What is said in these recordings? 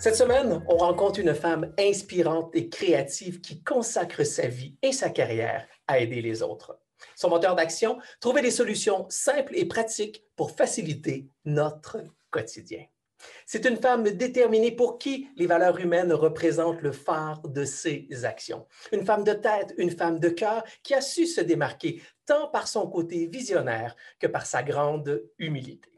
Cette semaine, on rencontre une femme inspirante et créative qui consacre sa vie et sa carrière à aider les autres. Son moteur d'action, trouver des solutions simples et pratiques pour faciliter notre quotidien. C'est une femme déterminée pour qui les valeurs humaines représentent le phare de ses actions. Une femme de tête, une femme de cœur qui a su se démarquer tant par son côté visionnaire que par sa grande humilité.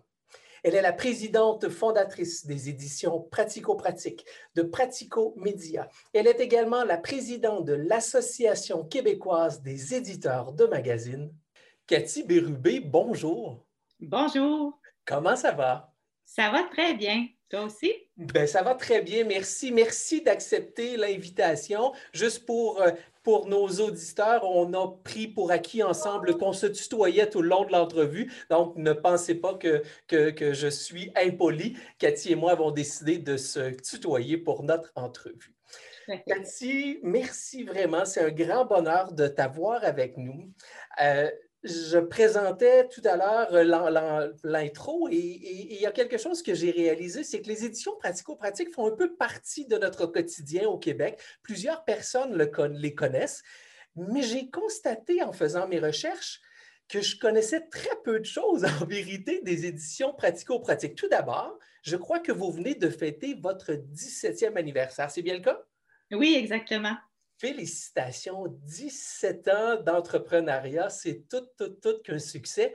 Elle est la présidente fondatrice des éditions Pratico-Pratique de Pratico Média. Elle est également la présidente de l'Association québécoise des éditeurs de magazines. Cathy Bérubé, bonjour. Bonjour. Comment ça va? Ça va très bien. Toi aussi? Ben, ça va très bien. Merci. Merci d'accepter l'invitation. Juste pour euh, pour nos auditeurs, on a pris pour acquis ensemble qu'on se tutoyait tout le long de l'entrevue. Donc, ne pensez pas que, que, je suis impoli. Cathy et moi avons décidé de se tutoyer pour notre entrevue. Cathy, merci vraiment. C'est un grand bonheur de t'avoir avec nous. Euh, je présentais tout à l'heure euh, l'intro et, il y a quelque chose que j'ai réalisé, c'est que les éditions pratico-pratiques font un peu partie de notre quotidien au Québec. Plusieurs personnes les connaissent, mais j'ai constaté en faisant mes recherches que je connaissais très peu de choses en vérité des éditions pratico-pratiques. Tout d'abord, je crois que vous venez de fêter votre 17e anniversaire. C'est bien le cas? Oui, exactement. Félicitations, 17 ans d'entrepreneuriat, c'est tout, tout, tout qu'un succès.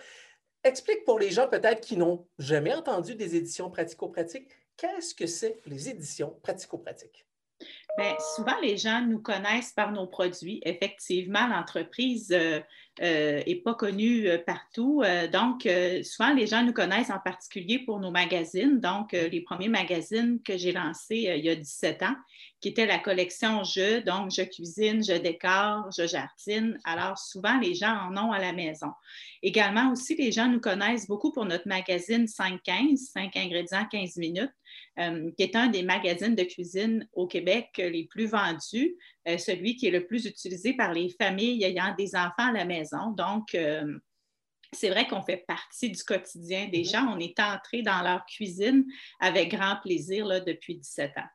Explique pour les gens peut-être qui n'ont jamais entendu des éditions pratico-pratiques, qu'est-ce que c'est les éditions pratico-pratiques? Bien, souvent, les gens nous connaissent par nos produits. Effectivement, l'entreprise n'est euh, euh, pas connue euh, partout. donc, souvent, les gens nous connaissent en particulier pour nos magazines. Donc, les premiers magazines que j'ai lancés il y a 17 ans, qui étaient la collection Je, donc je cuisine, je décore, je jardine. Alors, souvent, les gens en ont à la maison. Également, aussi, les gens nous connaissent beaucoup pour notre magazine 5-15, 5 ingrédients, 15 minutes. Euh, qui est un des magazines de cuisine au Québec les plus vendus, euh, celui qui est le plus utilisé par les familles ayant des enfants à la maison. Donc, euh, c'est vrai qu'on fait partie du quotidien des mm-hmm. gens. On est entré dans leur cuisine avec grand plaisir là, depuis 17 ans.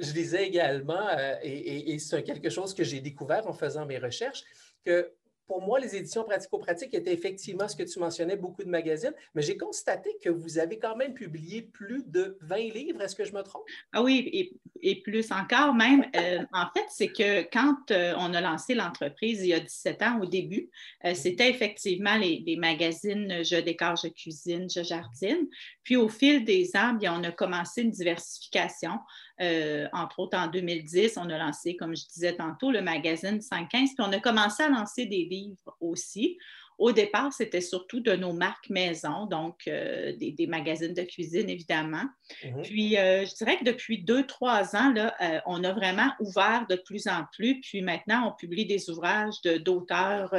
Je disais également, et, et c'est quelque chose que j'ai découvert en faisant mes recherches, que pour moi, les éditions pratico-pratiques étaient effectivement ce que tu mentionnais, beaucoup de magazines, mais j'ai constaté que vous avez quand même publié plus de 20 livres. Est-ce que je me trompe? Ah oui, et, plus encore même. Euh, en fait, c'est que quand euh, on a lancé l'entreprise il y a 17 ans au début, euh, c'était effectivement les, magazines Je décore, je cuisine, je jardine. Puis au fil des ans, bien, on a commencé une diversification. Euh, entre autres, en 2010, on a lancé, comme je disais tantôt, le magazine 115, puis on a commencé à lancer des livres aussi. Au départ, c'était surtout de nos marques maison, donc euh, des, magazines de cuisine, évidemment. Mhm. Puis, euh, je dirais que depuis deux, trois ans, là, euh, on a vraiment ouvert de plus en plus. Puis maintenant, on publie des ouvrages d'auteurs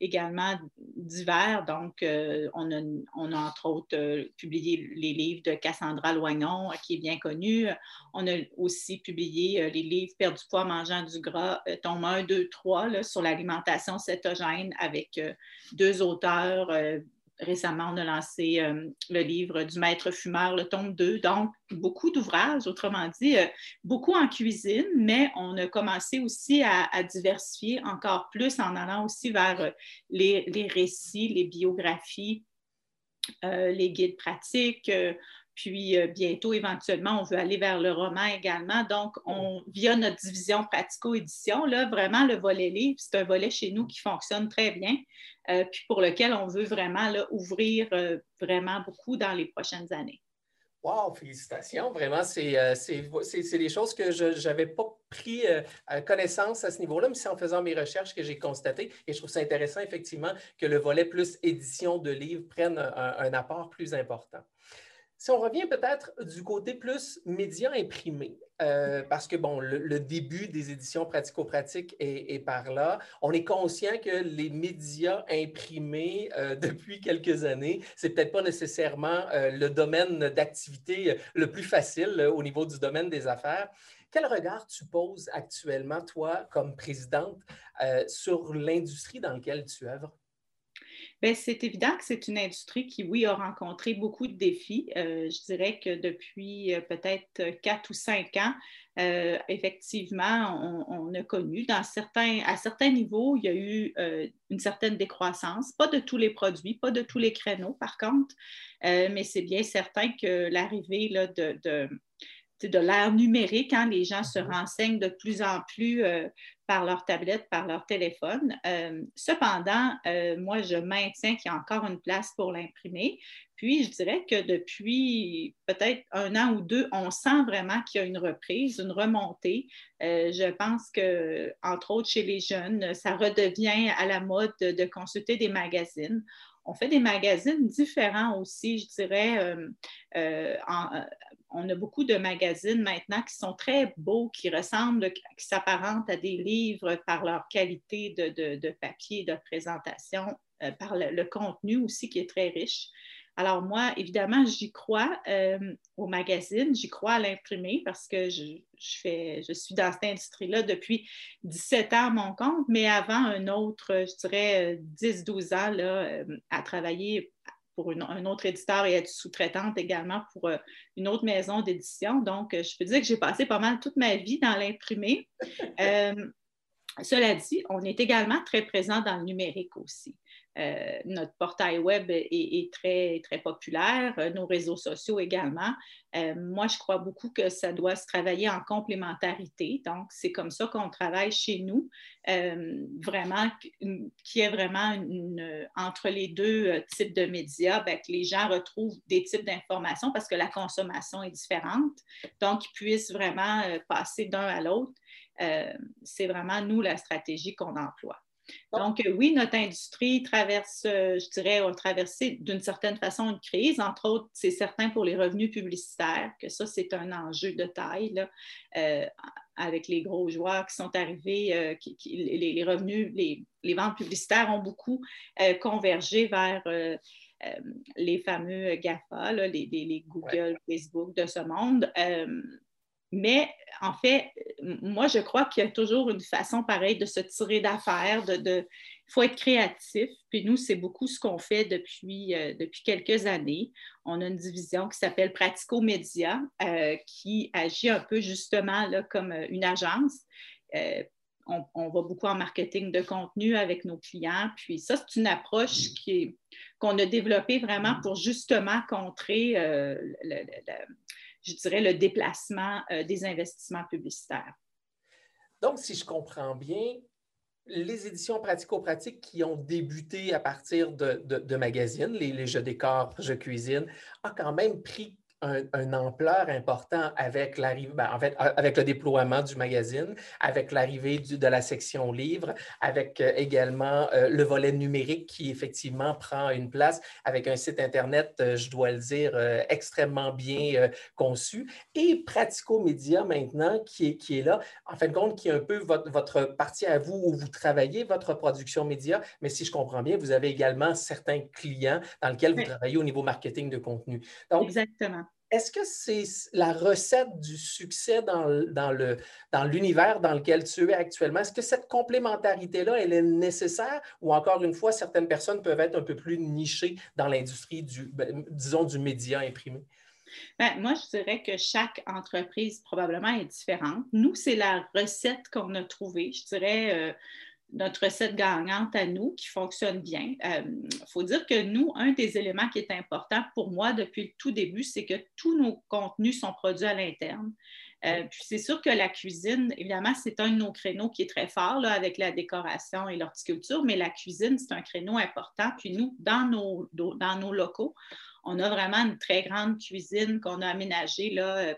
également divers. Donc, on a, on, a, entre autres publié les livres de Cassandra Loignon, qui est bien connue. On a aussi publié les livres Perdre du poids, mangeant du gras, tome 1, 2, 3, sur l'alimentation cétogène avec deux auteurs. Euh, récemment, on a lancé euh, le livre du maître fumeur, le tome 2. Donc, beaucoup d'ouvrages, autrement dit, euh, beaucoup en cuisine, mais on a commencé aussi à, diversifier encore plus en allant aussi vers les, récits, les biographies les guides pratiques. Puis bientôt, éventuellement, on veut aller vers le roman également. Donc, on, via notre division pratico-édition, là, vraiment, le volet livre, c'est un volet chez nous qui fonctionne très bien, puis pour lequel on veut vraiment ouvrir vraiment beaucoup dans les prochaines années. Wow, félicitations. Vraiment, c'est euh, des choses que je n'avais pas pris euh, connaissance à ce niveau-là, mais c'est en faisant mes recherches que j'ai constaté. Et je trouve ça intéressant, effectivement, que le volet plus édition de livres prenne un apport plus important. Si on revient peut-être du côté plus média imprimé, euh, parce que bon, le, début des éditions pratico-pratiques est, par là. On est conscient que les médias imprimés euh, depuis quelques années, c'est peut-être pas nécessairement euh, le domaine d'activité le plus facile au niveau du domaine des affaires. Quel regard tu poses actuellement, toi, comme présidente, sur l'industrie dans laquelle tu œuvres? Ben, c'est évident que c'est une industrie qui, oui, a rencontré beaucoup de défis. Euh, je dirais que depuis euh, peut-être quatre ou cinq ans, euh, effectivement, on, a connu dans certains, à certains niveaux, il y a eu une certaine décroissance, pas de tous les produits, pas de tous les créneaux par contre, mais c'est bien certain que l'arrivée de, de de l'ère numérique, quand les gens se mm-hmm. renseignent de plus en plus euh, par leur tablette, par leur téléphone. Euh, cependant, euh, moi, je maintiens qu'il y a encore une place pour l'imprimer. Puis, je dirais que depuis peut-être un an ou deux, on sent vraiment qu'il y a une reprise, une remontée. je pense que, entre autres, chez les jeunes, ça redevient à la mode de consulter des magazines on fait des magazines différents aussi, je dirais. en, on a beaucoup de magazines maintenant qui sont très beaux, qui ressemblent, qui s'apparentent à des livres par leur qualité de, papier, de présentation, euh, par le, contenu aussi qui est très riche. Alors moi, évidemment, j'y crois euh, au magazine, j'y crois à l'imprimer parce que je, fais, je suis dans cette industrie-là depuis 17 ans à mon compte, mais avant un autre, je dirais 10-12 ans là, euh, à travailler pour un autre éditeur et être sous-traitante également pour euh, une autre maison d'édition. Donc, euh, je peux dire que j'ai passé pas mal toute ma vie dans l'imprimé. Euh, cela dit, on est également très présent dans le numérique aussi. Euh, notre portail web est, très, très populaire, euh, nos réseaux sociaux également. Euh, moi, je crois beaucoup que ça doit se travailler en complémentarité. Donc, c'est comme ça qu'on travaille chez nous, vraiment, qui est vraiment une, entre les deux types de médias, ben, que les gens retrouvent des types d'informations parce que la consommation est différente. Donc, ils puissent vraiment passer d'un à l'autre. c'est vraiment, nous, la stratégie qu'on emploie. Donc, euh, oui, notre industrie traverse, euh, je dirais, a traversé d'une certaine façon une crise. Entre autres, c'est certain pour les revenus publicitaires, que ça, c'est un enjeu de taille. Euh, avec les gros joueurs qui sont arrivés, les, revenus, les, ventes publicitaires ont beaucoup convergé vers les fameux GAFA, les, Google, Facebook de ce monde. Mais en fait, moi, je crois qu'il y a toujours une façon pareille de se tirer d'affaire, de, il faut être créatif. Puis nous, c'est beaucoup ce qu'on fait depuis, euh, depuis quelques années. On a une division qui s'appelle Pratico Média, euh, qui agit un peu justement là, comme euh, une agence. on, va beaucoup en marketing de contenu avec nos clients. Puis ça, c'est une approche qu'on a développée vraiment pour justement contrer le je dirais, le déplacement euh, des investissements publicitaires. Donc, si je comprends bien, les éditions pratico-pratiques qui ont débuté à partir de, magazines, les, les, jeux décors, jeux cuisine, ont quand même pris un, ampleur important avec l'arrivée, ben, en fait, avec le déploiement du magazine, avec l'arrivée de la section livres, avec euh, également euh, le volet numérique qui effectivement prend une place avec un site Internet, euh, je dois le dire, extrêmement bien conçu, et Pratico Média maintenant qui est, qui est là, en fin de compte, qui est un peu votre, votre partie à vous où vous travaillez votre production média, mais si je comprends bien, vous avez également certains clients dans lesquels vous travaillez au niveau marketing de contenu. Donc, Exactement. Est-ce que c'est la recette du succès dans, le, dans l'univers dans lequel tu es actuellement? Est-ce que cette complémentarité-là, elle est nécessaire ou encore une fois, certaines personnes peuvent être un peu plus nichées dans l'industrie du, ben, disons, du média imprimé? Ben, moi, je dirais que chaque entreprise probablement est différente. Nous, c'est la recette qu'on a trouvée. Je dirais, euh, notre recette gagnante à nous qui fonctionne bien. Il faut dire que nous, un des éléments qui est important pour moi depuis le tout début, c'est que tous nos contenus sont produits à l'interne. Euh, puis c'est sûr que la cuisine, évidemment, c'est un de nos créneaux qui est très fort là, avec la décoration et l'horticulture, mais la cuisine, c'est un créneau important. Puis nous, dans nos, dans nos locaux, on a vraiment une très grande cuisine qu'on a aménagée là, euh,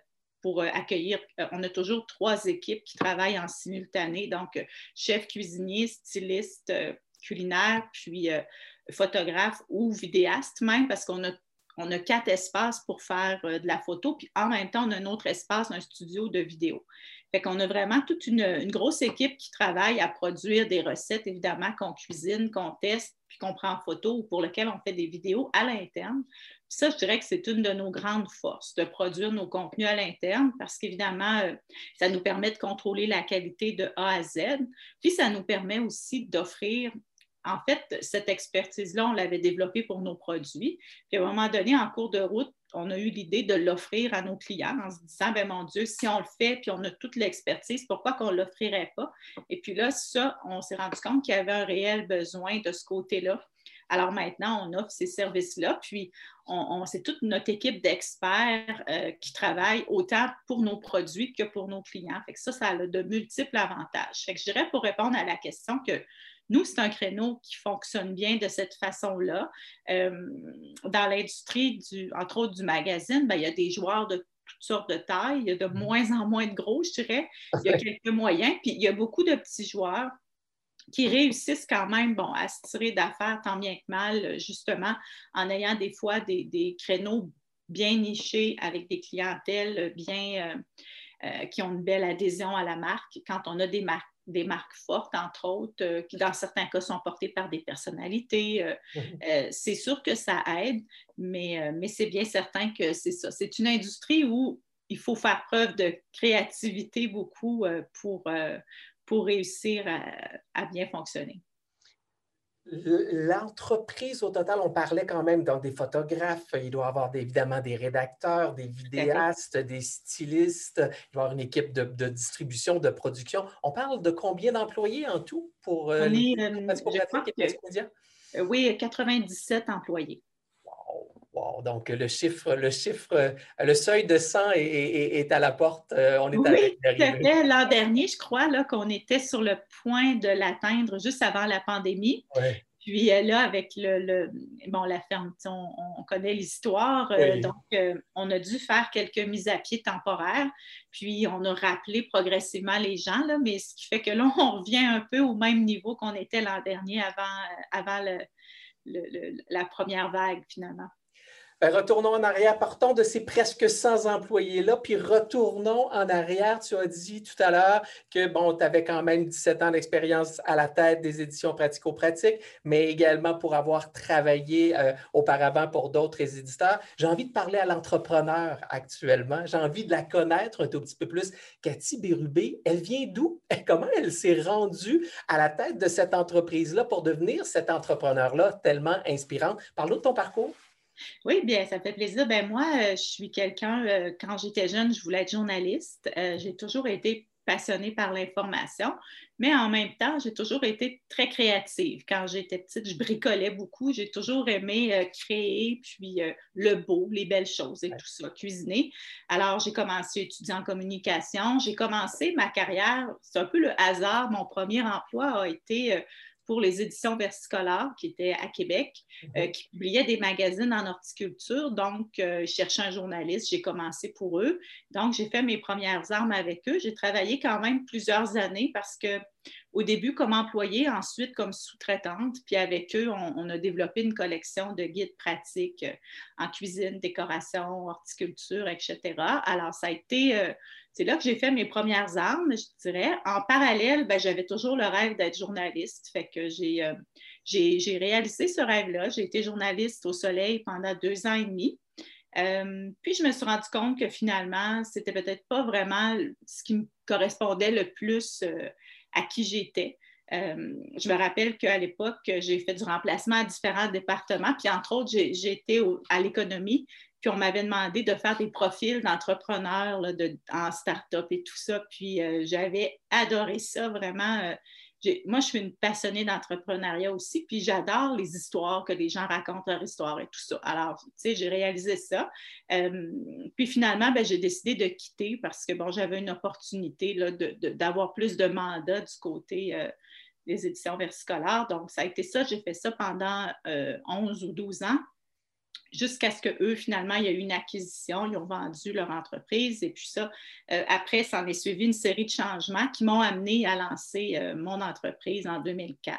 pour euh, accueillir. On a toujours trois équipes qui travaillent en simultané, donc chef cuisinier, styliste culinaire, puis photographe ou vidéaste même, parce qu'on a on a quatre espaces pour faire euh, de la photo, puis en même temps, on a un autre espace, un studio de vidéo. Fait qu'on a vraiment toute une, grosse équipe qui travaille à produire des recettes, évidemment, qu'on cuisine, qu'on teste, puis qu'on prend en photo ou pour lequel on fait des vidéos à l'interne. Ça, je dirais que c'est une de nos grandes forces, de produire nos contenus à l'interne, parce qu'évidemment, euh, ça nous permet de contrôler la qualité de A à Z, puis ça nous permet aussi d'offrir en fait, cette expertise-là, on l'avait développée pour nos produits. Puis à un moment donné, en cours de route, on a eu l'idée de l'offrir à nos clients en se disant, ben mon Dieu, si on le fait, puis on a toute l'expertise, pourquoi qu'on ne l'offrirait pas? Et puis là, ça, on s'est rendu compte qu'il y avait un réel besoin de ce côté-là. Alors maintenant, on offre ces services-là, puis on, c'est toute notre équipe d'experts euh, qui travaille autant pour nos produits que pour nos clients. Fait que ça, ça a de multiples avantages. Fait que je dirais pour répondre à la question que nous, c'est un créneau qui fonctionne bien de cette façon-là. Euh, dans l'industrie, entre autres du magazine, ben, il y a des joueurs de toutes sortes de tailles. Il y a de mm-hmm. moins en moins de gros, je dirais. Il y a quelques moyens. Puis il y a beaucoup de petits joueurs qui réussissent quand même bon, à se tirer d'affaires tant bien que mal, justement, en ayant des fois des, créneaux bien nichés avec des clientèles bien euh, euh, qui ont une belle adhésion à la marque. Quand on a des marques des marques fortes, entre autres, euh, qui dans certains cas sont portées par des personnalités. Euh, mhm. euh, c'est sûr que ça aide, mais, mais c'est bien certain que c'est ça. C'est une industrie où il faut faire preuve de créativité beaucoup pour, pour réussir à bien fonctionner? L'entreprise au total, on parlait quand même dans des photographes, il doit y avoir évidemment des rédacteurs, des vidéastes, des stylistes, il doit y avoir une équipe de, distribution, de production. On parle de combien d'employés en tout pour euh, les euh, Oui, 97 employés. Wow, Donc, le chiffre, le chiffre, le seuil de 100 est, à la porte. Euh, on est oui, l'an dernier, je crois, là, qu'on était sur le point de l'atteindre juste avant la pandémie. Puis euh, là, avec le, bon, la ferme, on, connaît l'histoire, euh, donc on a dû faire quelques mises à pied temporaires, puis on a rappelé progressivement les gens, là, mais ce qui fait que là, on revient un peu au même niveau qu'on était l'an dernier avant, avant la première vague, finalement. Retournons en arrière, partons de ces presque 100 employés-là, puis retournons en arrière. Tu as dit tout à l'heure que bon, tu avais quand même 17 ans d'expérience à la tête des éditions pratico-pratiques, mais également pour avoir travaillé euh, auparavant pour d'autres éditeurs. J'ai envie de parler à l'entrepreneur actuellement. J'ai envie de la connaître un tout petit peu plus. Cathy Bérubé, elle vient d'où? Comment elle s'est rendue à la tête de cette entreprise-là pour devenir cet entrepreneur-là tellement inspirante? Parle-nous de ton parcours. Oui, bien, ça fait plaisir. Ben moi, euh, je suis quelqu'un, euh, quand j'étais jeune, je voulais être journaliste. Euh, j'ai toujours été passionnée par l'information, mais en même temps, j'ai toujours été très créative. Quand j'étais petite, je bricolais beaucoup. J'ai toujours aimé créer, puis le beau, les belles choses et tout ça, cuisiner. Alors, j'ai commencé à étudier en communication. J'ai commencé ma carrière, c'est un peu le hasard. Mon premier emploi a été pour les éditions versicolores qui étaient à Québec, euh, mhm. qui publiaient des magazines en horticulture. Donc, euh, je cherchais un journaliste, j'ai commencé pour eux. Donc, j'ai fait mes premières armes avec eux. J'ai travaillé quand même plusieurs années parce que au début comme employée, ensuite comme sous-traitante. Puis avec eux, on, a développé une collection de guides pratiques euh, en cuisine, décoration, horticulture, etc. Alors, ça a été c'est là que j'ai fait mes premières armes, je dirais. En parallèle, ben, j'avais toujours le rêve d'être journaliste. Fait que j'ai, euh, réalisé ce rêve-là. J'ai été journaliste au Soleil pendant deux ans et demi. Euh, puis je me suis rendu compte que finalement, c'était peut-être pas vraiment ce qui me correspondait le plus euh, à qui j'étais. je me rappelle qu'à l'époque, j'ai fait du remplacement à différents départements, puis entre autres, j'ai, été à l'économie, puis on m'avait demandé de faire des profils d'entrepreneurs de, en start-up et tout ça. Puis euh, j'avais adoré ça, vraiment. Euh, moi, je suis une passionnée d'entrepreneuriat aussi, puis j'adore les histoires que les gens racontent leur histoire et tout ça. Alors, tu sais, j'ai réalisé ça. Euh, puis finalement, ben, j'ai décidé de quitter parce que, bon, j'avais une opportunité d'avoir plus de mandats du côté euh, des éditions versicolaires. Donc, ça a été ça. J'ai fait ça pendant 11 ou 12 ans jusqu'à ce qu'eux, finalement, il y a eu une acquisition, ils ont vendu leur entreprise. Et puis ça, euh, après, ça en est suivi une série de changements qui m'ont amené à lancer euh, mon entreprise en 2004.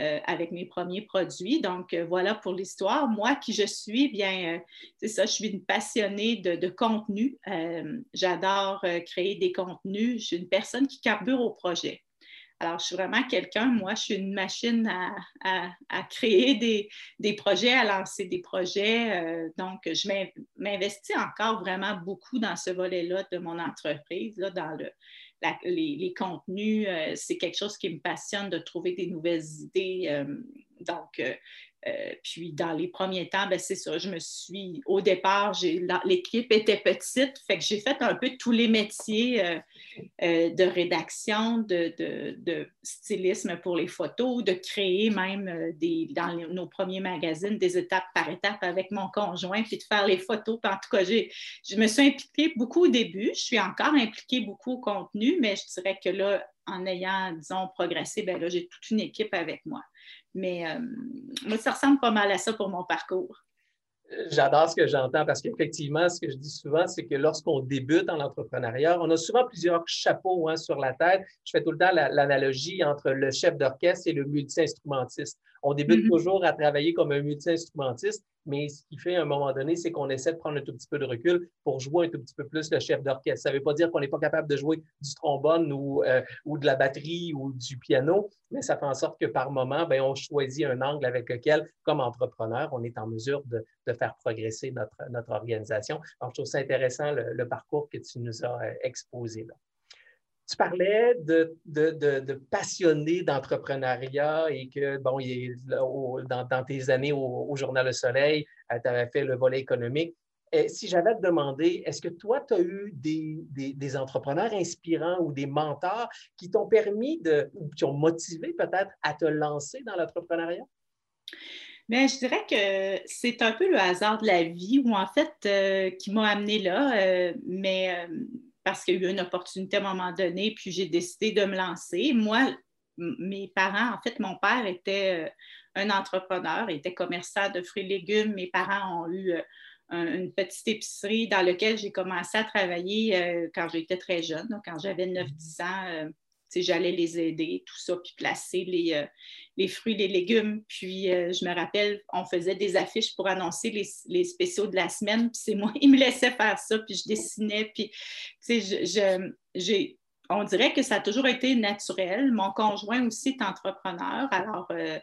Euh, avec mes premiers produits. Donc, voilà pour l'histoire. Moi, qui je suis, bien, c'est ça, je suis une passionnée de, de contenu. J'adore créer des contenus. Je suis une personne qui carbure au projet. Alors, je suis vraiment quelqu'un, moi, je suis une machine à, créer des, projets, à lancer des projets. Euh, donc, je m'investis encore vraiment beaucoup dans ce volet-là de mon entreprise, dans les, contenus. Euh, c'est quelque chose qui me passionne de trouver des nouvelles idées. Euh, donc, euh, puis dans les premiers temps, ben, c'est ça, je me suis, au départ, l'équipe était petite, fait que j'ai fait un peu tous les métiers euh, euh, de rédaction, de, stylisme pour les photos, de créer même des, dans nos premiers magazines des étapes par étape avec mon conjoint, puis de faire les photos. en tout cas, je me suis impliquée beaucoup au début, je suis encore impliquée beaucoup au contenu, mais je dirais que là, en ayant, disons, progressé, ben là, j'ai toute une équipe avec moi. Mais euh, moi, ça ressemble pas mal à ça pour mon parcours. J'adore ce que j'entends parce qu'effectivement, ce que je dis souvent, c'est que lorsqu'on débute en entrepreneuriat, on a souvent plusieurs chapeaux hein, sur la tête. Je fais tout le temps l'analogie entre le chef d'orchestre et le multi-instrumentiste. On débute mm-hmm. toujours à travailler comme un multi-instrumentiste, mais ce qui fait à un moment donné, c'est qu'on essaie de prendre un tout petit peu de recul pour jouer un tout petit peu plus le chef d'orchestre. Ça ne veut pas dire qu'on n'est pas capable de jouer du trombone ou, euh, ou, de la batterie ou du piano, mais ça fait en sorte que par moment, ben, on choisit un angle avec lequel, comme entrepreneur, on est en mesure de, de faire progresser notre, notre organisation. Donc, je trouve ça intéressant le, parcours que tu nous as euh, exposé là. Tu parlais de, de, d'entrepreneuriat et que, bon, dans, tes années au, Journal Le Soleil, euh, tu avais fait le volet économique. Si j'avais à te demander, est-ce que toi, tu as eu des, entrepreneurs inspirants ou des mentors qui t'ont permis de, ou qui ont motivé peut-être à te lancer dans l'entrepreneuriat? Mais je dirais que c'est un peu le hasard de la vie ou en fait euh, qui m'a amené là. Euh, mais parce qu'il y a eu une opportunité à un moment donné, puis j'ai décidé de me lancer. Moi, mes parents, en fait, mon père était euh, un entrepreneur, était commerçant de fruits et légumes. Mes parents ont eu euh, une petite épicerie dans laquelle j'ai commencé à travailler euh, quand j'étais très jeune, quand j'avais 9-10 ans j'allais les aider, tout ça, puis placer les, euh, les fruits, les légumes. Puis euh, je me rappelle, on faisait des affiches pour annoncer les, les spéciaux de la semaine, puis c'est moi, il me laissait faire ça, puis je dessinais, puis je, j'ai, on dirait que ça a toujours été naturel. Mon conjoint aussi est entrepreneur, alors euh,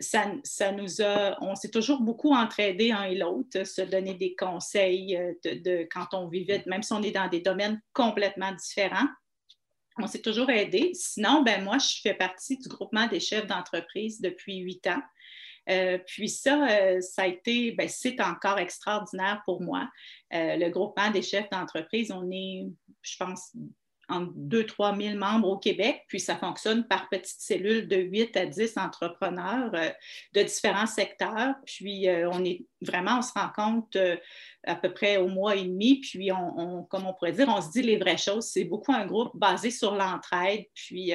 ça, ça, nous a, on s'est toujours beaucoup entraidés un et l'autre, se donner des conseils de, quand on vivait, même si on est dans des domaines complètement différents on s'est toujours aidé. Sinon, ben moi, je fais partie du groupement des chefs d'entreprise depuis huit ans. Euh, puis ça, euh, ça a été, ben, c'est encore extraordinaire pour moi. Euh, le groupement des chefs d'entreprise, on est, je pense, entre 2-3 000 membres au Québec, puis ça fonctionne par petites cellules de 8 à 10 entrepreneurs euh, de différents secteurs. Puis euh, on est vraiment, on se rend compte euh, à peu près au mois et demi, puis on, comme on pourrait dire, on se dit les vraies choses. C'est beaucoup un groupe basé sur l'entraide, puis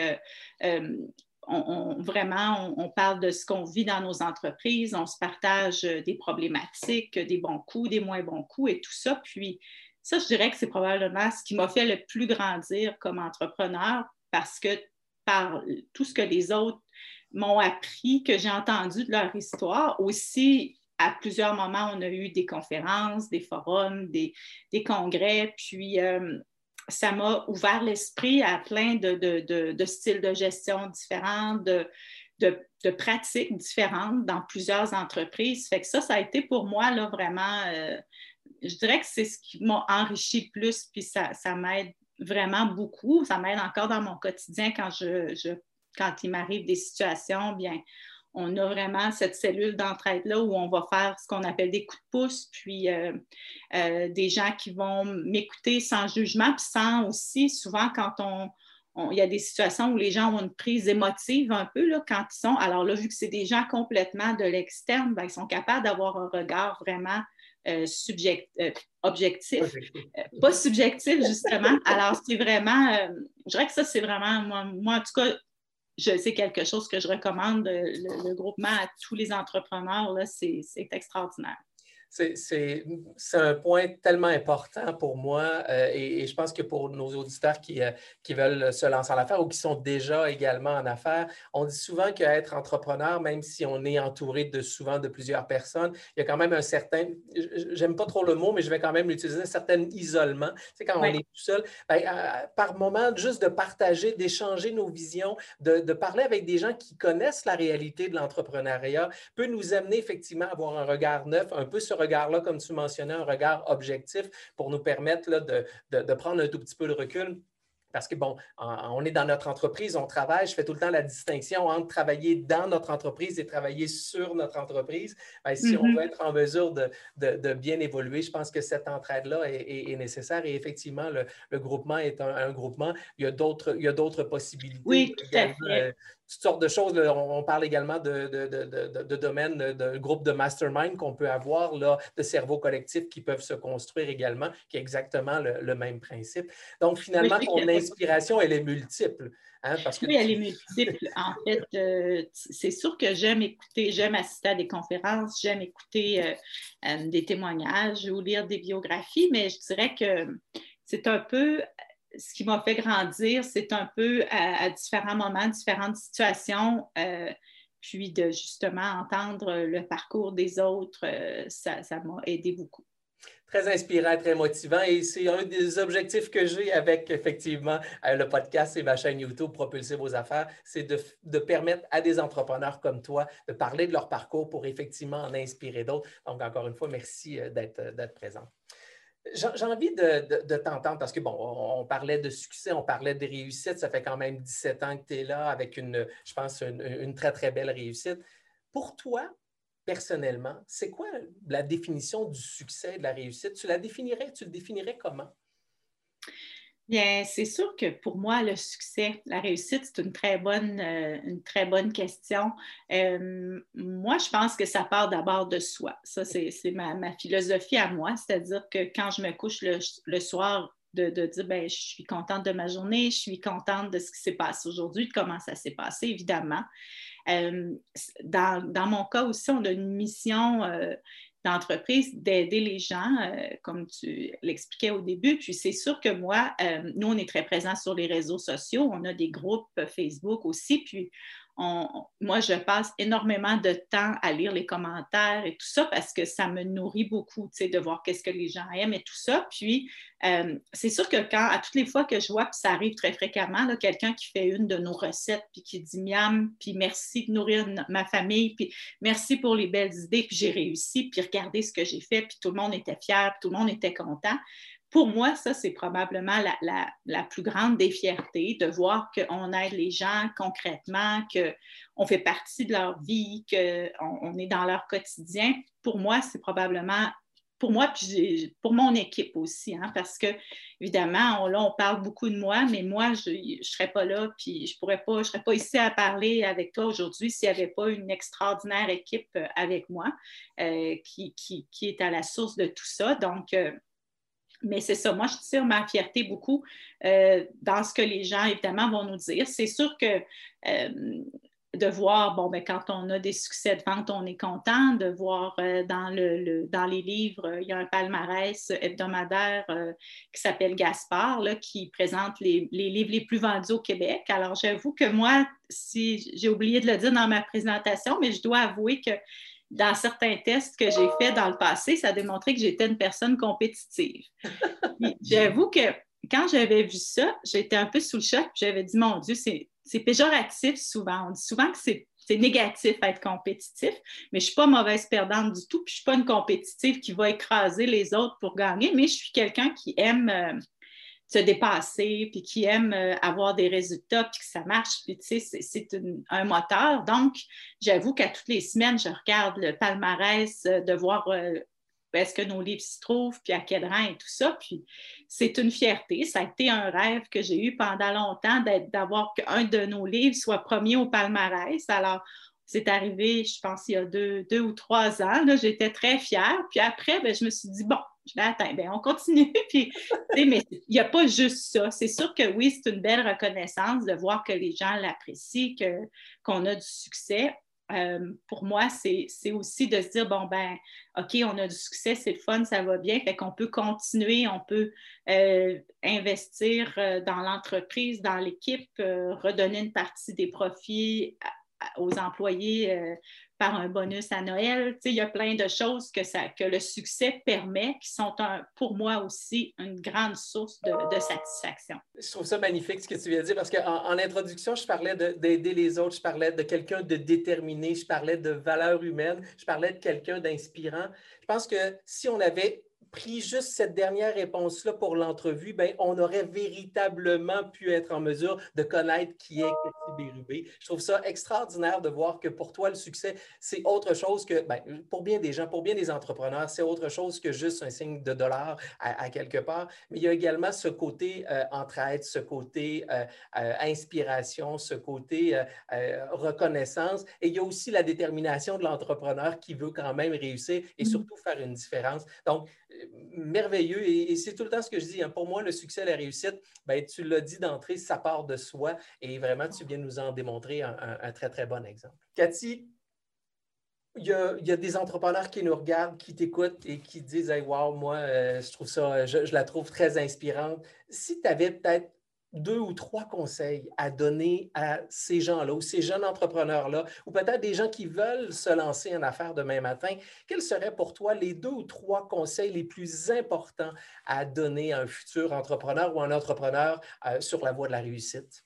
on, vraiment, on, parle de ce qu'on vit dans nos entreprises, on se partage des problématiques, des bons coups, des moins bons coups et tout ça. Puis ça, je dirais que c'est probablement ce qui m'a fait le plus grandir comme entrepreneur parce que par tout ce que les autres m'ont appris, que j'ai entendu de leur histoire, aussi à plusieurs moments, on a eu des conférences, des forums, des, congrès, puis euh, ça m'a ouvert l'esprit à plein de, styles de gestion différents, de, pratiques différentes dans plusieurs entreprises. Fait que ça, ça a été pour moi là, vraiment euh, je dirais que c'est ce qui m'a enrichi plus, puis ça, m'aide vraiment beaucoup. Ça m'aide encore dans mon quotidien quand il m'arrive des situations, bien, on a vraiment cette cellule d'entraide-là où on va faire ce qu'on appelle des coups de pouce, puis euh, euh, des gens qui vont m'écouter sans jugement, puis sans aussi, souvent quand on, il y a des situations où les gens ont une prise émotive un peu là, quand ils sont. Alors là, vu que c'est des gens complètement de l'externe, ben, ils sont capables d'avoir un regard vraiment euh, euh, objectif, euh, pas subjectif, justement. Alors, c'est vraiment, je dirais que ça, c'est vraiment, moi, moi, en tout cas, c'est quelque chose que je recommande, le, le groupement à tous les entrepreneurs, c'est extraordinaire c'est un point tellement important pour moi euh, et, je pense que pour nos auditeurs qui, euh, qui veulent se lancer en affaires ou qui sont déjà également en affaires, on dit souvent qu'être entrepreneur, même si on est entouré de souvent de plusieurs personnes, il y a quand même un certain, j'aime pas trop le mot, mais je vais quand même l'utiliser, un certain isolement. C'est quand on est tout seul, ben, par moment, juste de partager, d'échanger nos visions, de, de parler avec des gens qui connaissent la réalité de l'entrepreneuriat peut nous amener effectivement à avoir un regard neuf, un peu sur regard-là, comme tu mentionnais, un regard objectif pour nous permettre de, de, prendre un tout petit peu de recul. Parce que, bon, on est dans notre entreprise, on travaille, je fais tout le temps la distinction entre travailler dans notre entreprise et travailler sur notre entreprise. Ben, si on mm-hmm. veut être en mesure de, de, bien évoluer, je pense que cette entraide-là est, nécessaire. Et effectivement, le, le groupement est un, un, groupement. Il y a d'autres possibilités. Oui, tout à fait. Euh, toutes sortes de choses. On parle également de, de, domaines, de groupes de mastermind qu'on peut avoir, là, de cerveaux collectifs qui peuvent se construire également, qui est exactement le, même principe. Donc, finalement, ton inspiration, elle est multiple. Hein, parce que oui, elle est multiple. En fait, euh, c'est sûr que j'aime écouter, j'aime assister à des conférences, j'aime écouter euh, euh, des témoignages ou lire des biographies, mais je dirais que c'est un peu ce qui m'a fait grandir, c'est un peu à, différents moments, différentes situations, puis de justement entendre le parcours des autres, ça m'a aidé beaucoup. Très inspirant, très motivant et c'est un des objectifs que j'ai avec effectivement euh, le podcast et ma chaîne YouTube Propulser vos affaires, c'est de, de, permettre à des entrepreneurs comme toi de parler de leur parcours pour effectivement en inspirer d'autres. Donc, encore une fois, merci d'être présent. J'ai envie de, t'entendre parce que, bon, on, parlait de succès, on parlait de réussite. Ça fait quand même 17 ans que tu es là avec une, je pense, une, très, très belle réussite. Pour toi, personnellement, c'est quoi la définition du succès, de la réussite? Tu la définirais, tu le définirais comment? Bien, c'est sûr que pour moi, le succès, la réussite, c'est une très bonne, euh, question. Euh, moi, je pense que ça part d'abord de soi. Ça, c'est ma, philosophie à moi. C'est-à-dire que quand je me couche le, soir, de, dire, ben, je suis contente de ma journée, je suis contente de ce qui s'est passé aujourd'hui, de comment ça s'est passé, évidemment. Euh, dans, mon cas aussi, on a une mission d'entreprise d'aider les gens, euh, comme tu l'expliquais au début. Puis c'est sûr que moi, euh, nous, on est très présents sur les réseaux sociaux. On a des groupes Facebook aussi. Puis moi, je passe énormément de temps à lire les commentaires et tout ça parce que ça me nourrit beaucoup, tu sais, de voir qu'est-ce que les gens aiment et tout ça. Puis, euh, c'est sûr que quand, à toutes les fois que je vois, puis ça arrive très fréquemment, quelqu'un qui fait une de nos recettes, puis qui dit miam, puis merci de nourrir ma famille, puis merci pour les belles idées, puis j'ai réussi, puis regardez ce que j'ai fait, puis tout le monde était fier, puis tout le monde était content pour moi, ça, c'est probablement la, plus grande des fiertés, de voir qu'on aide les gens concrètement, qu'on fait partie de leur vie, qu'on on est dans leur quotidien. Pour moi, c'est probablement, pour moi, puis pour mon équipe aussi, hein, parce que, évidemment, on, là, on parle beaucoup de moi, mais moi, je ne serais pas là, puis je pourrais pas, je serais pas ici à parler avec toi aujourd'hui s'il n'y avait pas une extraordinaire équipe euh, avec moi euh, qui, qui, est à la source de tout ça. Donc, euh, mais c'est ça, moi, je tire ma fierté beaucoup euh, dans ce que les gens, évidemment, vont nous dire. C'est sûr que euh, de voir, bon, ben, quand on a des succès de vente, on est content. De voir euh, dans, le, dans les livres, il y a un palmarès hebdomadaire qui s'appelle Gaspard, là, qui présente les, les, livres les plus vendus au Québec. Alors, j'avoue que moi, si j'ai oublié de le dire dans ma présentation, mais je dois avouer que dans certains tests que j'ai faits dans le passé, ça a démontré que j'étais une personne compétitive. J'avoue que quand j'avais vu ça, j'étais un peu sous le choc. J'avais dit, mon Dieu, c'est péjoratif souvent. On dit souvent que c'est négatif être compétitif, mais je ne suis pas mauvaise perdante du tout, puis je ne suis pas une compétitive qui va écraser les autres pour gagner, mais je suis quelqu'un qui aime euh, se dépasser, puis qui aime euh, avoir des résultats, puis que ça marche, puis tu sais, c'est un moteur. Donc, j'avoue qu'à toutes les semaines, je regarde le palmarès euh, de voir euh, est-ce que nos livres s'y trouvent, puis à quel rang et tout ça. Puis c'est une fierté. Ça a été un rêve que j'ai eu pendant longtemps d'avoir qu'un de nos livres soit premier au palmarès. Alors, c'est arrivé, je pense, il y a deux, ou trois ans. J'étais très fière. Puis après, ben, je me suis dit, bon, je. Ben, on continue. Puis, mais il n'y a pas juste ça. C'est sûr que oui, c'est une belle reconnaissance de voir que les gens l'apprécient, qu'on a du succès. Euh, pour moi, c'est aussi de se dire, bon, ben, OK, on a du succès, c'est le fun, ça va bien, fait qu'on peut continuer, on peut euh, investir euh, dans l'entreprise, dans l'équipe, redonner une partie des profits aux employés par un bonus à Noël. il y a plein de choses que, ça, que le succès permet qui sont pour moi aussi une grande source de, satisfaction. Je trouve ça magnifique ce que tu viens de dire parce qu'en en introduction, je parlais d'aider les autres, je parlais de quelqu'un de déterminé, je parlais de valeur humaine, je parlais de quelqu'un d'inspirant. Je pense que si on avait pris juste cette dernière réponse-là pour l'entrevue, ben, on aurait véritablement pu être en mesure de connaître qui est Cathy Bérubé. Je trouve ça extraordinaire de voir que pour toi, le succès, c'est autre chose que, ben, pour bien des gens, pour bien des entrepreneurs, c'est autre chose que juste un signe de dollar à, quelque part. Mais il y a également ce côté euh, entraide, ce côté euh, euh, inspiration, ce côté reconnaissance. Et il y a aussi la détermination de l'entrepreneur qui veut quand même réussir et mmh. surtout faire une différence. Donc, merveilleux. Et, c'est tout le temps ce que je dis. Hein. Pour moi, le succès, la réussite, ben, tu l'as dit d'entrée, ça part de soi. Et vraiment, tu viens nous en démontrer un, très, très bon exemple. Cathy, il y, a, des entrepreneurs qui nous regardent, qui t'écoutent et qui disent Hey, wow, moi, euh, je trouve ça, je, la trouve très inspirante. Si tu avais peut-être deux ou trois conseils à donner à ces gens-là ou ces jeunes entrepreneurs-là, ou peut-être des gens qui veulent se lancer en affaires demain matin, quels seraient pour toi les deux ou trois conseils les plus importants à donner à un futur entrepreneur ou un entrepreneur euh, sur la voie de la réussite?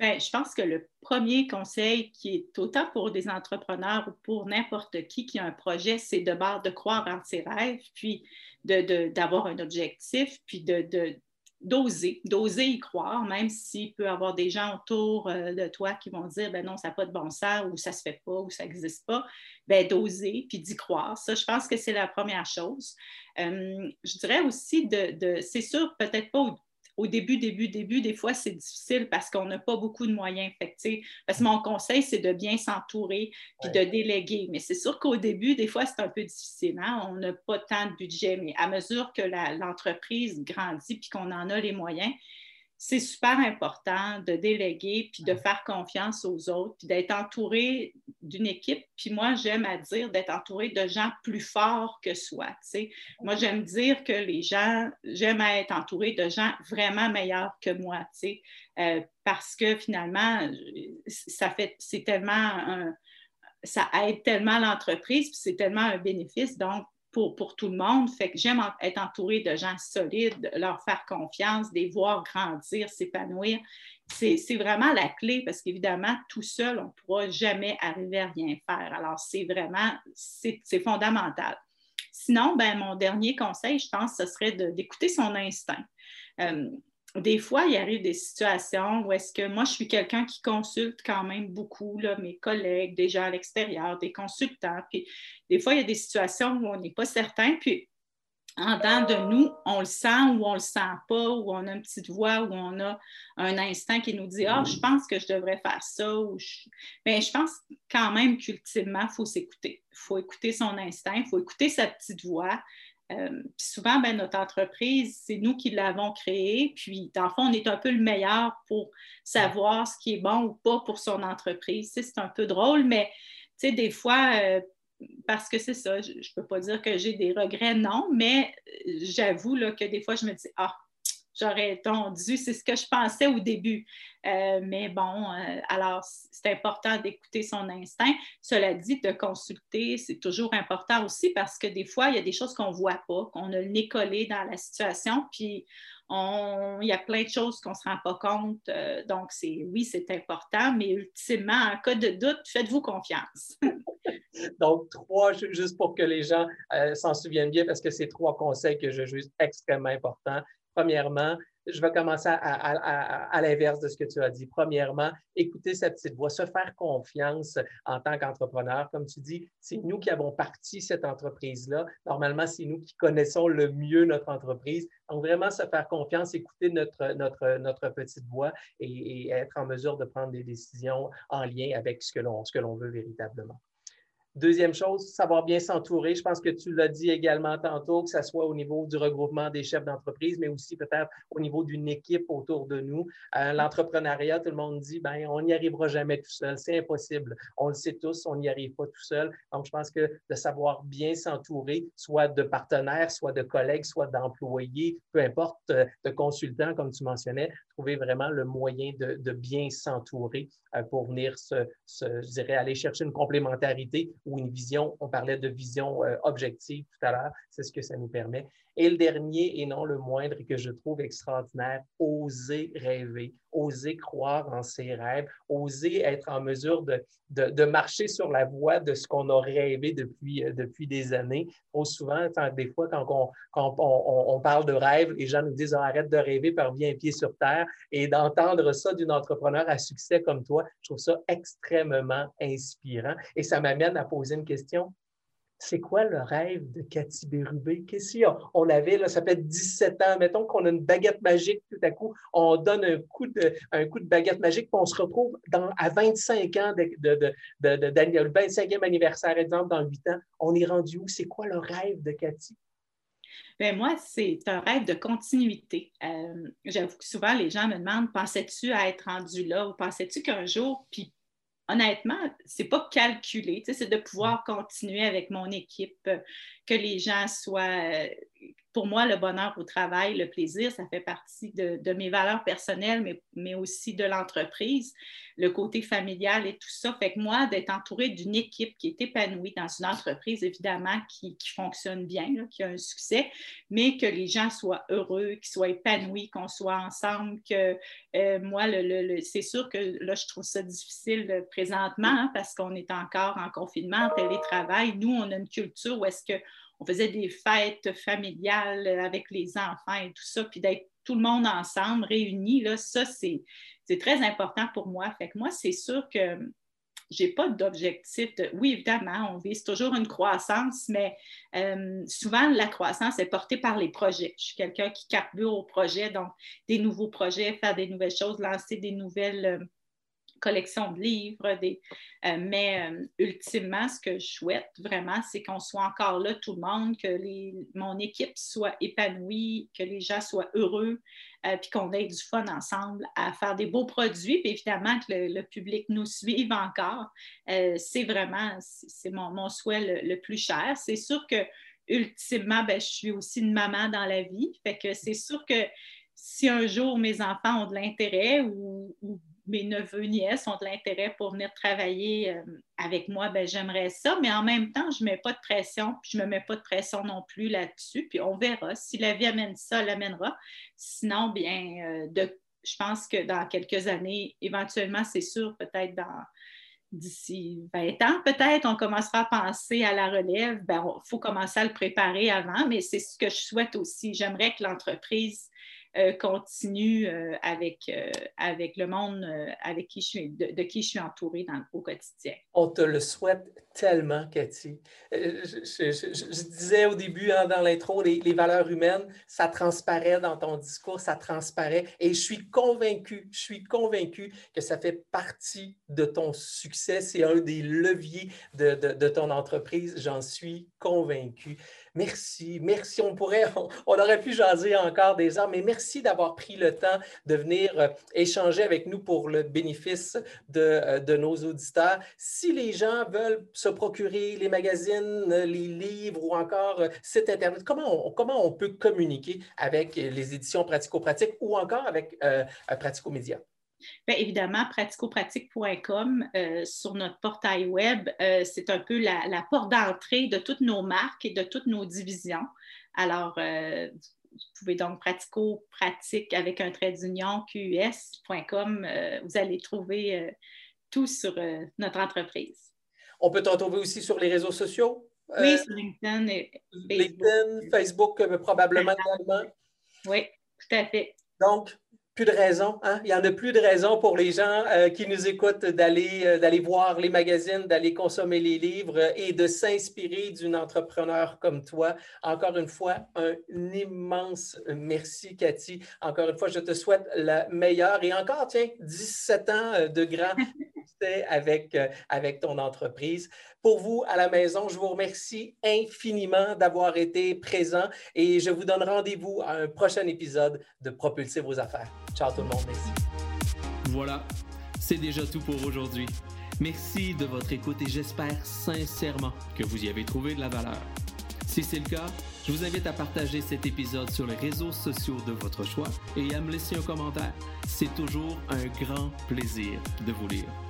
Bien, je pense que le premier conseil qui est autant pour des entrepreneurs ou pour n'importe qui qui a un projet, c'est de, de croire en ses rêves, puis d'avoir un objectif, puis de, d'oser, d'oser y croire, même s'il peut y avoir des gens autour euh, de toi qui vont dire ben non, ça n'a pas de bon sens ou ça ne se fait pas ou ça n'existe pas, ben d'oser puis d'y croire. Ça, je pense que c'est la première chose. Euh, je dirais aussi de, de c'est sûr, peut-être pas au début, début, début, des fois, c'est difficile parce qu'on n'a pas beaucoup de moyens. Fait parce que mon conseil, c'est de bien s'entourer puis de déléguer. Mais c'est sûr qu'au début, des fois, c'est un peu difficile. Hein. On n'a pas tant de budget, mais à mesure que l'entreprise grandit puis qu'on en a les moyens, c'est super important de déléguer, puis de faire confiance aux autres, puis d'être entouré d'une équipe. Puis moi, j'aime à dire d'être entouré de gens plus forts que soi. sais. Moi, j'aime dire que les gens, j'aime être entouré de gens vraiment meilleurs que moi, euh, parce que finalement, ça fait, c'est tellement un, ça aide tellement l'entreprise, puis c'est tellement un bénéfice. Donc, pour, tout le monde. Fait que j'aime être entourée de gens solides, leur faire confiance, les voir grandir, s'épanouir. C'est vraiment la clé parce qu'évidemment, tout seul, on ne pourra jamais arriver à rien faire. Alors, c'est vraiment, c'est fondamental. Sinon, ben, mon dernier conseil, je pense, ce serait d'écouter son instinct. Euh, des fois, il arrive des situations où est-ce que moi, je suis quelqu'un qui consulte quand même beaucoup mes collègues, des gens à l'extérieur, des consultants. Puis des fois, il y a des situations où on n'est pas certain. Puis en dedans de nous, on le sent ou on ne le sent pas, ou on a une petite voix, ou on a un instinct qui nous dit Ah, je pense que je devrais faire ça. Mais je pense quand même qu'ultimement, il faut s'écouter. Il faut écouter son instinct, il faut écouter sa petite voix. Euh, souvent, ben, notre entreprise, c'est nous qui l'avons créée. Puis, dans le fond, on est un peu le meilleur pour savoir ce qui est bon ou pas pour son entreprise. c'est un peu drôle, mais des fois, euh, parce que c'est ça, je ne peux pas dire que j'ai des regrets, non, mais euh, j'avoue que des fois, je me dis, ah, j'aurais dû, c'est ce que je pensais au début. Euh, mais bon, euh, alors c'est important d'écouter son instinct. Cela dit, de consulter, c'est toujours important aussi parce que des fois, il y a des choses qu'on ne voit pas, qu'on a le nez collé dans la situation, puis il y a plein de choses qu'on ne se rend pas compte. Euh, donc, c'est oui, c'est important, mais ultimement, en cas de doute, faites-vous confiance. donc, trois, juste pour que les gens s'en souviennent bien, parce que c'est trois conseils que je juge extrêmement importants. Premièrement, je vais commencer à, l'inverse de ce que tu as dit. Premièrement, écouter sa petite voix, se faire confiance en tant qu'entrepreneur. Comme tu dis, c'est nous qui avons parti cette entreprise-là. Normalement, c'est nous qui connaissons le mieux notre entreprise. Donc, vraiment se faire confiance, écouter notre, petite voix et, et être en mesure de prendre des décisions en lien avec ce que l'on veut véritablement. Deuxième chose, savoir bien s'entourer. Je pense que tu l'as dit également tantôt, que ce soit au niveau du regroupement des chefs d'entreprise, mais aussi peut-être au niveau d'une équipe autour de nous. Euh, l'entrepreneuriat, tout le monde dit, ben, on n'y arrivera jamais tout seul. C'est impossible. On le sait tous, on n'y arrive pas tout seul. Donc, je pense que de savoir bien s'entourer, soit de partenaires, soit de collègues, soit d'employés, peu importe, euh, de consultants, comme tu mentionnais, trouver vraiment le moyen de, bien s'entourer euh, pour venir se, je dirais, aller chercher une complémentarité ou une vision. On parlait de vision euh, objective tout à l'heure. C'est ce que ça nous permet. Et le dernier, et non le moindre, que je trouve extraordinaire, oser rêver, oser croire en ses rêves, oser être en mesure de, de, marcher sur la voie de ce qu'on a rêvé depuis, euh, depuis des années. Trop souvent, des fois, quand, on, quand on, parle de rêve, les gens nous disent ah, arrête de rêver, par bien pied sur terre. Et d'entendre ça d'une entrepreneur à succès comme toi, je trouve ça extrêmement inspirant. Et ça m'amène à poser une question c'est quoi le rêve de Cathy Bérubé? Qu'est-ce qu'on avait, là, ça fait 17 ans, mettons qu'on a une baguette magique, tout à coup, on donne un coup de, baguette magique, puis on se retrouve à 25 ans de, de, de, le 25e anniversaire, exemple, dans 8 ans. On est rendu où? C'est quoi le rêve de Cathy? Bien, moi, c'est un rêve de continuité. Euh, j'avoue que souvent, les gens me demandent pensais-tu à être rendu là ou pensais-tu qu'un jour, puis honnêtement, c'est pas calculé, c'est de pouvoir continuer avec mon équipe, euh, que les gens soient euh, pour moi, le bonheur au travail, le plaisir, ça fait partie de, mes valeurs personnelles, mais, mais aussi de l'entreprise, le côté familial et tout ça. Fait que moi, d'être entourée d'une équipe qui est épanouie dans une entreprise, évidemment, qui, fonctionne bien, qui a un succès, mais que les gens soient heureux, qu'ils soient épanouis, qu'on soit ensemble, que euh, moi, le, c'est sûr que là, je trouve ça difficile présentement hein, parce qu'on est encore en confinement, en télétravail. Nous, on a une culture où est-ce que on faisait des fêtes familiales avec les enfants et tout ça, puis d'être tout le monde ensemble, réunis, là, ça, c'est, très important pour moi. Fait que moi, c'est sûr que je n'ai pas d'objectif. Oui, évidemment, on vise toujours une croissance, mais euh, souvent, la croissance est portée par les projets. Je suis quelqu'un qui carbure au projet, donc des nouveaux projets, faire des nouvelles choses, lancer des nouvelles euh, collection de livres, euh, mais euh, ultimement, ce que je souhaite vraiment, c'est qu'on soit encore là, tout le monde, que mon équipe soit épanouie, que les gens soient heureux, euh, puis qu'on ait du fun ensemble à faire des beaux produits, puis évidemment que le, public nous suive encore. c'est vraiment, c'est mon, mon, souhait le, plus cher. C'est sûr que ultimement, ben, je suis aussi une maman dans la vie, fait que c'est sûr que si un jour mes enfants ont de l'intérêt ou, ou mes neveux, nièces ont de l'intérêt pour venir travailler euh, avec moi, ben, j'aimerais ça, mais en même temps, je ne mets pas de pression, puis je ne me mets pas de pression non plus là-dessus, puis on verra. Si la vie amène ça, elle l'amènera. Sinon, bien, euh, je pense que dans quelques années, éventuellement, c'est sûr, peut-être dans d'ici 20 ans, peut-être, on commencera à penser à la relève. Il ben, faut commencer à le préparer avant, mais c'est ce que je souhaite aussi. J'aimerais que l'entreprise euh, continue euh, avec, euh, avec le monde avec qui je suis, de, qui je suis entourée au quotidien. On te le souhaite tellement, Cathy. Je, disais au début, hein, dans l'intro, les, valeurs humaines, ça transparaît dans ton discours, ça transparaît. Et je suis convaincu, je suis convaincu que ça fait partie de ton succès. C'est un des leviers de, de, ton entreprise. J'en suis convaincu. Merci, merci. On pourrait, on, aurait pu jaser encore des heures, mais merci d'avoir pris le temps de venir euh, échanger avec nous pour le bénéfice de, euh, de, nos auditeurs. Si les gens veulent se procurer les magazines, les livres ou encore euh, site Internet, comment on, comment on peut communiquer avec les éditions pratico-pratiques ou encore avec Pratico-Média? Bien, évidemment, praticopratique.com euh, sur notre portail web, euh, c'est un peu la, porte d'entrée de toutes nos marques et de toutes nos divisions. Alors, euh, pouvez donc pratico-pratique avec un trait d'union qs.com. vous allez trouver tout sur notre entreprise. On peut te retrouver aussi sur les réseaux sociaux? oui, sur LinkedIn et Facebook. LinkedIn, Facebook probablement également. Oui, tout à fait. Donc, plus de raison. Hein? Il n'y en a plus de raison pour les gens euh, qui nous écoutent d'aller euh, d'aller voir les magazines, d'aller consommer les livres et de s'inspirer d'une entrepreneur comme toi. Encore une fois, un immense merci, Cathy. Encore une fois, je te souhaite la meilleure. Et encore, tiens, 17 ans euh, de grand avec, avec ton entreprise. Pour vous à la maison, je vous remercie infiniment d'avoir été présent et je vous donne rendez-vous à un prochain épisode de Propulser vos affaires. Ciao tout le monde, merci. Voilà, c'est déjà tout pour aujourd'hui. Merci de votre écoute et j'espère sincèrement que vous y avez trouvé de la valeur. Si c'est le cas, je vous invite à partager cet épisode sur les réseaux sociaux de votre choix et à me laisser un commentaire. C'est toujours un grand plaisir de vous lire.